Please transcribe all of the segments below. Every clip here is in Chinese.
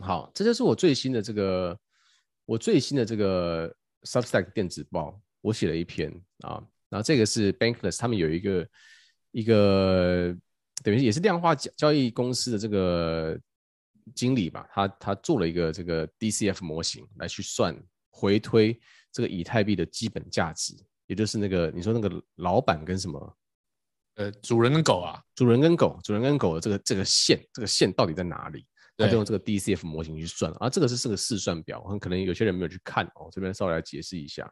好，这就是我最新的这个我最新的这个 Substack 电子报，我写了一篇啊，然后这个是 Bankless，他们有一个一个等于也是量化交交易公司的这个经理吧，他他做了一个这个 DCF 模型来去算回推这个以太币的基本价值，也就是那个你说那个老板跟什么？呃，主人跟狗啊，主人跟狗，主人跟狗的这个这个线，这个线到底在哪里？他就用这个 DCF 模型去算，而、啊、这个是是个试算表，可能有些人没有去看哦，这边稍微来解释一下。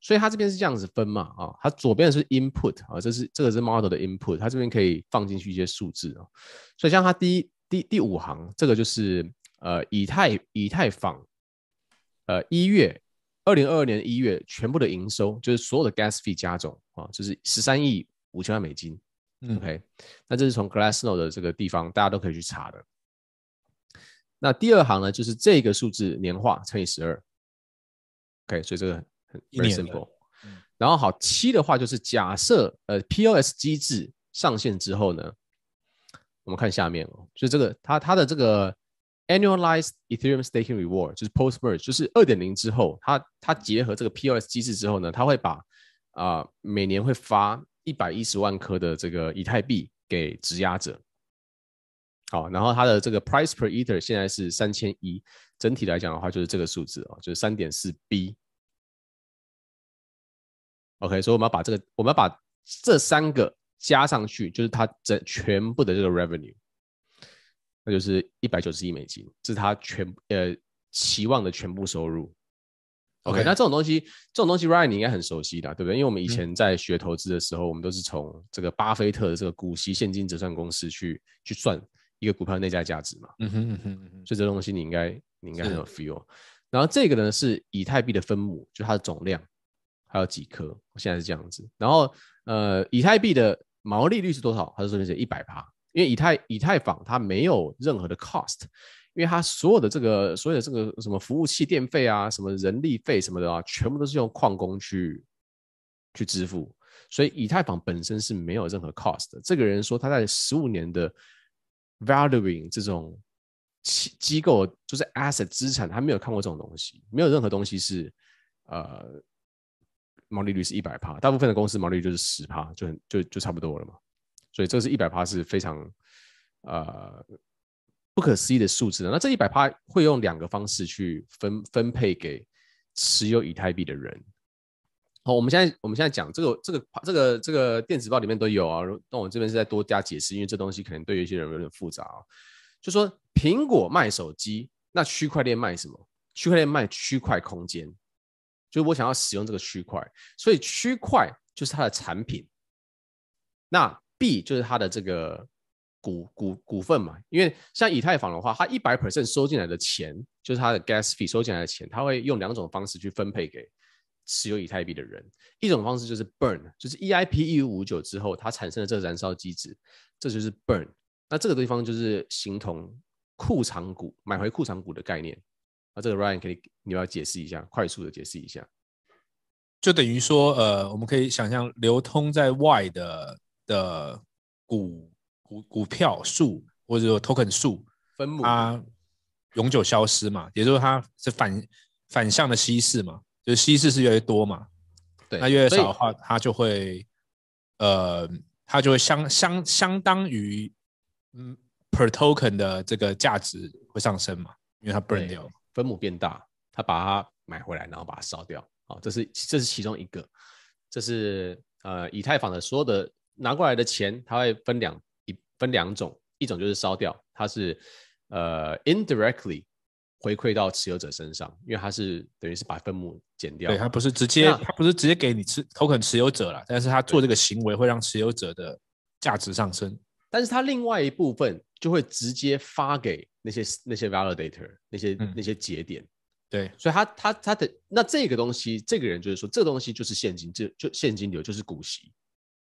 所以它这边是这样子分嘛，啊，它左边是 input 啊，这是这个是 model 的 input，它这边可以放进去一些数字啊。所以像它第一第第五行，这个就是呃以太以太坊，呃一月二零二二年一月全部的营收，就是所有的 gas fee 加总啊，就是十三亿。五千万美金，嗯，OK，那这是从 Glassnode 的这个地方，大家都可以去查的。那第二行呢，就是这个数字年化乘以十二，OK，所以这个很 very simple。然后好，七的话就是假设呃 POS 机制上线之后呢，我们看下面哦，就这个它它的这个 Annualized Ethereum Staking Reward 就是 Post Merge，就是二点零之后，它它结合这个 POS 机制之后呢，它会把啊、呃、每年会发。一百一十万颗的这个以太币给质押者，好，然后它的这个 price per ether 现在是三千一，整体来讲的话就是这个数字哦，就是三点四 B。OK，所以我们要把这个，我们要把这三个加上去，就是它整全部的这个 revenue，那就是一百九十亿美金，这是它全呃期望的全部收入。OK，那这种东西，这种东西，Ryan 你应该很熟悉的，对不对？因为我们以前在学投资的时候，嗯、我们都是从这个巴菲特的这个股息现金折算公式去去算一个股票的内在价值嘛。嗯哼嗯哼嗯哼。所以这东西你应该你应该很有 feel。然后这个呢是以太币的分母，就它的总量还有几颗，现在是这样子。然后呃，以太币的毛利率是多少？它是说的是一百趴，因为以太以太坊它没有任何的 cost。因为它所有的这个，所有的这个什么服务器电费啊，什么人力费什么的啊，全部都是用矿工去去支付，所以以太坊本身是没有任何 cost 的。这个人说他在十五年的 valuing 这种机机构，就是 asset 资产，他没有看过这种东西，没有任何东西是呃毛利率是一百趴，大部分的公司毛利率就是十趴，就很就就差不多了嘛。所以这是一百趴是非常呃。不可思议的数字，那这一百趴会用两个方式去分分配给持有以太币的人。好，我们现在我们现在讲这个这个这个这个电子报里面都有啊。那我这边是再多加解释，因为这东西可能对于一些人有点复杂啊。就说苹果卖手机，那区块链卖什么？区块链卖区块空间，就是我想要使用这个区块，所以区块就是它的产品，那币就是它的这个。股股股份嘛，因为像以太坊的话，它一百 percent 收进来的钱，就是它的 gas fee 收进来的钱，它会用两种方式去分配给持有以太币的人。一种方式就是 burn，就是 EIP 一五五九之后它产生的这个燃烧机制，这就是 burn。那这个地方就是形同库藏股，买回库藏股的概念。那这个 Ryan 可以你要解释一下，快速的解释一下，就等于说，呃，我们可以想象流通在外的的股。股股票数或者说 token 数分母，它永久消失嘛，也就是说它是反反向的稀释嘛，就是稀释是越来越多嘛，对，那越来越少的话，它就会呃，它就会相相相当于嗯 per token 的这个价值会上升嘛，因为它 burn 掉，分母变大，它把它买回来，然后把它烧掉，好，这是这是其中一个，这是呃以太坊的所有的拿过来的钱，它会分两一。分两种，一种就是烧掉，它是呃 indirectly 回馈到持有者身上，因为它是等于是把分母减掉，对，它不是直接，它不是直接给你持 token 持有者了，但是它做这个行为会让持有者的价值上升，但是它另外一部分就会直接发给那些那些 validator 那些、嗯、那些节点，对，所以他他他的那这个东西，这个人就是说，这个东西就是现金，就就现金流就是股息，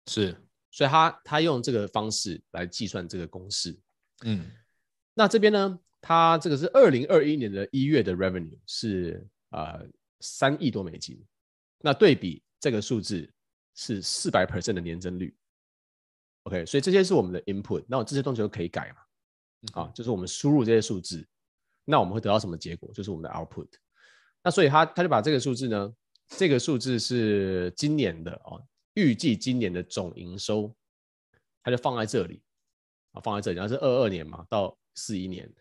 是。所以他他用这个方式来计算这个公式，嗯，那这边呢，他这个是二零二一年的一月的 revenue 是呃三亿多美金，那对比这个数字是四百 percent 的年增率，OK，所以这些是我们的 input，那我这些东西都可以改嘛，啊，就是我们输入这些数字，那我们会得到什么结果？就是我们的 output。那所以他他就把这个数字呢，这个数字是今年的哦，预计今年的总营收，他就放在这里。啊，放在这里，然后是二二年嘛到四一年，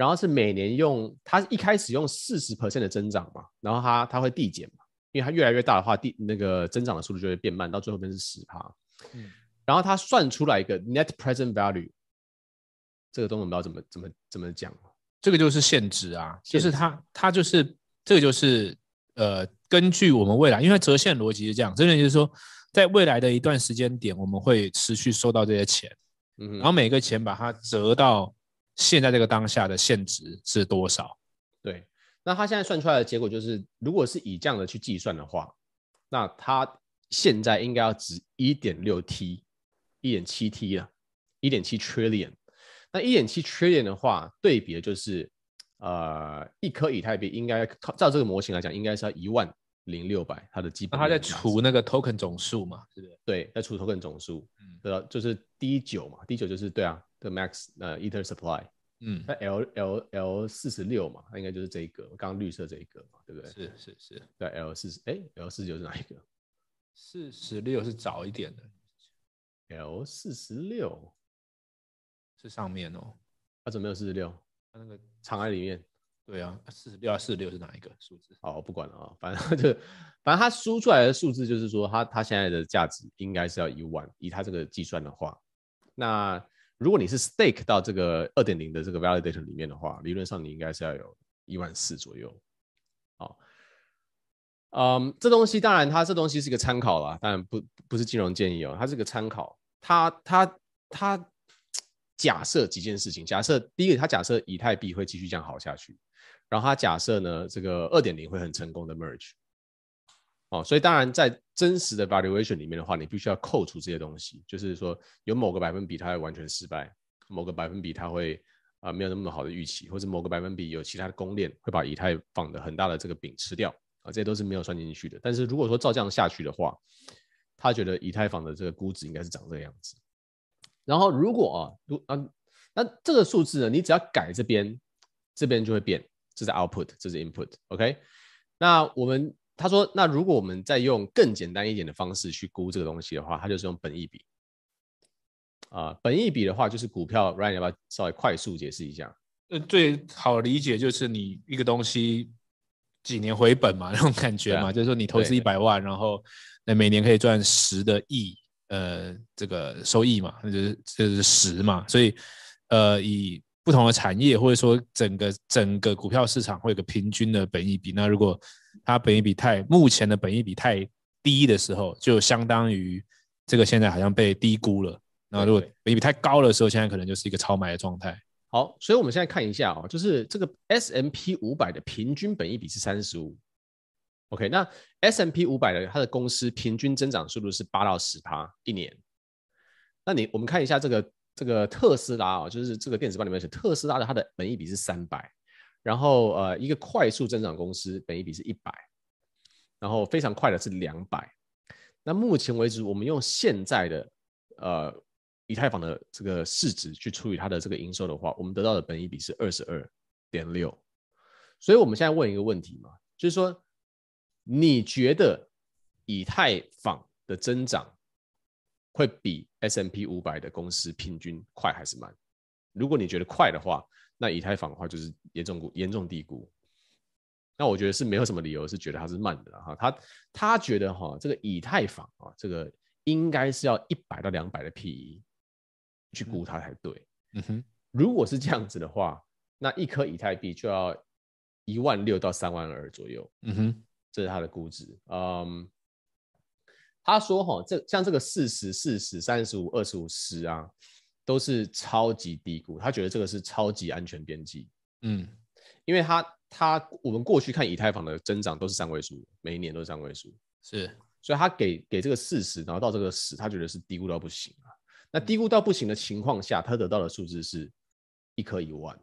然后是每年用它一开始用四十 percent 的增长嘛，然后它它会递减嘛，因为它越来越大的话，递那个增长的速度就会变慢，到最后变成十趴。嗯，然后它算出来一个 net present value，这个东西我们不知道怎么怎么怎么讲，这个就是现值啊，就是它它就是这个就是呃，根据我们未来，因为折现逻辑是这样，真的就是说，在未来的一段时间点，我们会持续收到这些钱，嗯，然后每个钱把它折到现在这个当下的现值是多少？对，那他现在算出来的结果就是，如果是以这样的去计算的话，那他。现在应该要值一点六 T，一点七 T 了，一点七 trillion。那一点七 trillion 的话，对比的就是，呃，一颗以太币应该靠照这个模型来讲，应该是要一万零六百，它的基本。它在除那个 token 总数嘛，是不是？对，在除 token 总数，嗯，对吧？就是 D 九嘛，D 九就是对啊，的 max 呃 ether supply，嗯，那 L L L 四十六嘛，它应该就是这一个，刚刚绿色这一个嘛，对不对？是是是，对 L 四十，哎，L 四十九是哪一个？四十六是早一点的，L 四十六是上面哦。它怎么没有四十六？它那个藏在里面。对啊，四十六啊，四十六是哪一个数字？好，我不管了啊，反正就反正它输出来的数字就是说它，它它现在的价值应该是要一万，以它这个计算的话，那如果你是 stake 到这个二点零的这个 validator 里面的话，理论上你应该是要有一万四左右。好。嗯这东西当然，它这东西是一个参考啦，当然不不是金融建议哦，它是个参考。它它它假设几件事情，假设第一个，它假设以太币会继续这样好下去，然后它假设呢，这个二点零会很成功的 merge。哦，所以当然在真实的 valuation 里面的话，你必须要扣除这些东西，就是说有某个百分比它会完全失败，某个百分比它会啊、没有那么好的预期，或者某个百分比有其他的公链会把以太坊的很大的这个饼吃掉。啊，这些都是没有算进去的。但是如果说照这样下去的话，他觉得以太坊的这个估值应该是长这个样子。然后如果啊，如啊，那这个数字呢，你只要改这边，这边就会变。这是 output，这是 input。OK，那我们他说，那如果我们再用更简单一点的方式去估这个东西的话，它就是用本益比。啊，本益比的话就是股票。Ryan 要不要稍微快速解释一下？呃，最好理解就是你一个东西。几年回本嘛，那种感觉嘛，啊、就是说你投资一百万，然后那每年可以赚十的亿，呃，这个收益嘛，那就是就是十嘛。所以，呃，以不同的产业或者说整个整个股票市场会有个平均的本益比。那如果它本益比太目前的本益比太低的时候，就相当于这个现在好像被低估了。那如果本益比太高的时候，现在可能就是一个超买的状态。好，所以我们现在看一下啊、哦，就是这个 S M P 五百的平均本益比是三十五。OK，那 S M P 五百的它的公司平均增长速度是八到十趴一年。那你我们看一下这个这个特斯拉啊、哦，就是这个电子报里面写特斯拉的它的本益比是三百，然后呃一个快速增长公司本一比是一百，然后非常快的是两百。那目前为止，我们用现在的呃。以太坊的这个市值去除以它的这个营收的话，我们得到的本一比是二十二点六。所以我们现在问一个问题嘛，就是说，你觉得以太坊的增长会比 S M P 五百的公司平均快还是慢？如果你觉得快的话，那以太坊的话就是严重估严重低估。那我觉得是没有什么理由是觉得它是慢的哈。他他觉得哈，这个以太坊啊，这个应该是要一百到两百的 PE。去估它才对。嗯哼，如果是这样子的话，那一颗以太币就要一万六到三万二左右。嗯哼，这是它的估值。嗯，他说哈，这像这个四十、四十、三十五、二十五、十啊，都是超级低估。他觉得这个是超级安全边际。嗯，因为他他我们过去看以太坊的增长都是三位数，每一年都是三位数。是，所以他给给这个四十，然后到这个十，他觉得是低估到不行啊。那低估到不行的情况下，他得到的数字是一颗一万，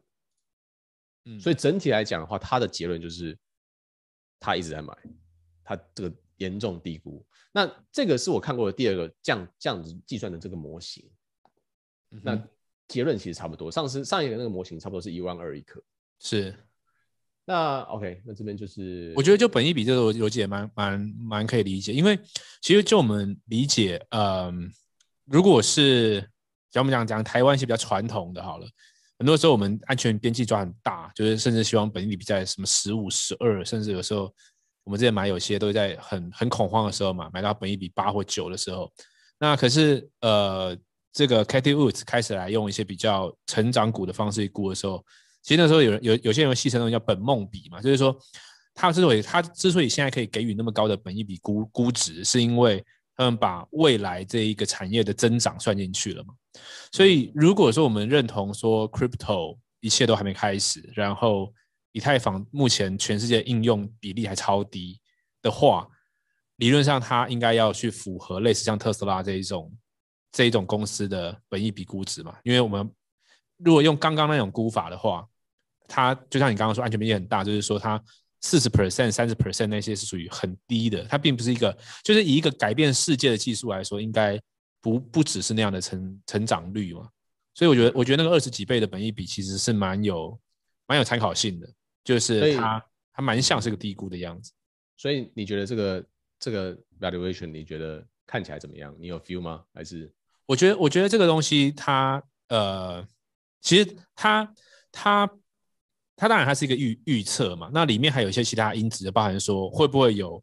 嗯，所以整体来讲的话，他的结论就是他一直在买，他这个严重低估。那这个是我看过的第二个这样这样子计算的这个模型，那结论其实差不多。上次上一个那个模型差不多是一万二一颗，是。那 OK，那这边就是我觉得就本一比这个逻辑也蛮蛮蛮可以理解，因为其实就我们理解，嗯、呃，如果是讲我们讲讲台湾一些比较传统的，好了，很多时候我们安全边际抓很大，就是甚至希望本一比在什么十五、十二，甚至有时候我们之前买有些都在很很恐慌的时候嘛，买到本一比八或九的时候，那可是呃。这个 Cathie Woods 开始来用一些比较成长股的方式去估的时候，其实那时候有人有有些人戏称那种叫本梦比嘛，就是说他之所以他之所以现在可以给予那么高的本益比估估值，是因为他们把未来这一个产业的增长算进去了嘛。所以如果说我们认同说 Crypto 一切都还没开始，然后以太坊目前全世界应用比例还超低的话，理论上它应该要去符合类似像特斯拉这一种。这一种公司的本益比估值嘛，因为我们如果用刚刚那种估法的话，它就像你刚刚说，安全边际很大，就是说它四十 percent、三十 percent 那些是属于很低的，它并不是一个，就是以一个改变世界的技术来说，应该不不只是那样的成成长率嘛。所以我觉得，我觉得那个二十几倍的本益比其实是蛮有蛮有参考性的，就是它它蛮像是个低估的样子。所以你觉得这个这个 valuation 你觉得看起来怎么样？你有 feel 吗？还是？我觉得，我觉得这个东西它，呃，其实它，它，它当然它是一个预预测嘛。那里面还有一些其他因子，包含说会不会有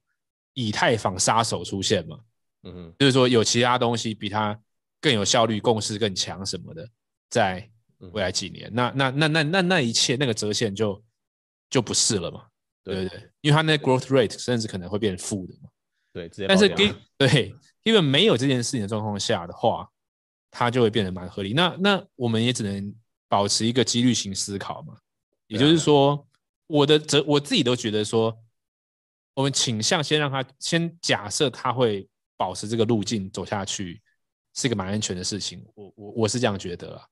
以太坊杀手出现嘛？嗯哼，就是说有其他东西比它更有效率、共识更强什么的，在未来几年，那那那那那那一切那个折现就就不是了嘛？对对对，因为它那 growth rate 甚至可能会变负的嘛。对，但是给对，因为没有这件事情的状况下的话。它就会变得蛮合理。那那我们也只能保持一个几率型思考嘛。也就是说，我的则我自己都觉得说，我们倾向先让它先假设它会保持这个路径走下去，是一个蛮安全的事情。我我我是这样觉得啊。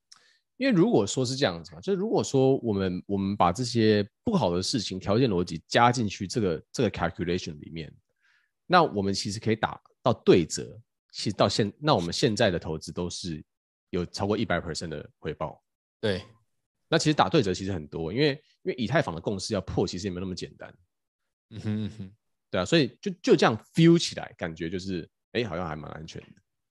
因为如果说是这样子嘛，就是如果说我们我们把这些不好的事情条件逻辑加进去这个这个 calculation 里面，那我们其实可以打到对折。其实到现，那我们现在的投资都是有超过一百 percent 的回报。对，那其实打对折其实很多，因为因为以太坊的共识要破，其实也没有那么简单。嗯哼嗯哼，对啊，所以就就这样 feel 起来，感觉就是哎，好像还蛮安全的。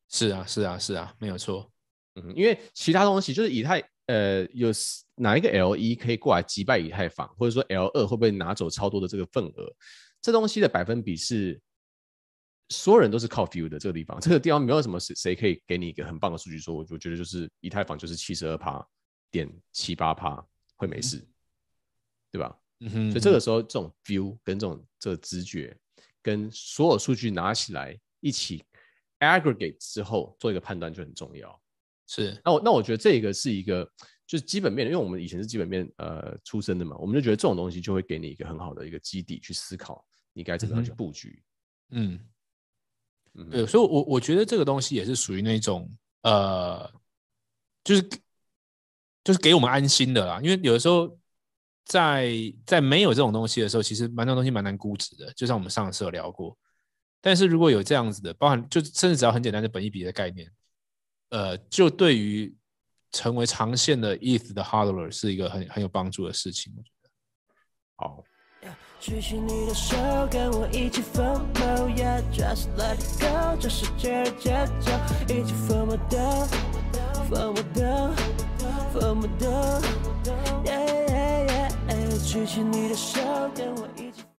是啊，是啊，是啊，没有错。嗯，因为其他东西就是以太，呃，有哪一个 L 一可以过来击败以太坊，或者说 L 二会不会拿走超多的这个份额？这东西的百分比是。所有人都是靠 feel 的这个地方，这个地方没有什么谁谁可以给你一个很棒的数据，说我就觉得就是以太坊就是七十二趴点七八趴会没事，嗯、对吧？嗯哼，所以这个时候这种 feel 跟这种这个直觉跟所有数据拿起来一起 aggregate 之后做一个判断就很重要。是，那我那我觉得这个是一个就是基本面，因为我们以前是基本面呃出身的嘛，我们就觉得这种东西就会给你一个很好的一个基底去思考你该怎么样去布局，嗯。嗯对，所以我，我我觉得这个东西也是属于那种，呃，就是就是给我们安心的啦。因为有的时候在，在在没有这种东西的时候，其实蛮多东西蛮难估值的。就像我们上次有聊过，但是如果有这样子的，包含就甚至只要很简单的本一比的概念，呃，就对于成为长线的 ETH 的 HODLer 是一个很很有帮助的事情。我觉得，好。举起你的手，跟我一起疯魔，Yeah，just let it go，这世界的节奏，一起疯魔的，疯魔的，疯魔的，Yeah yeah yeah，举起你的手，跟我一起。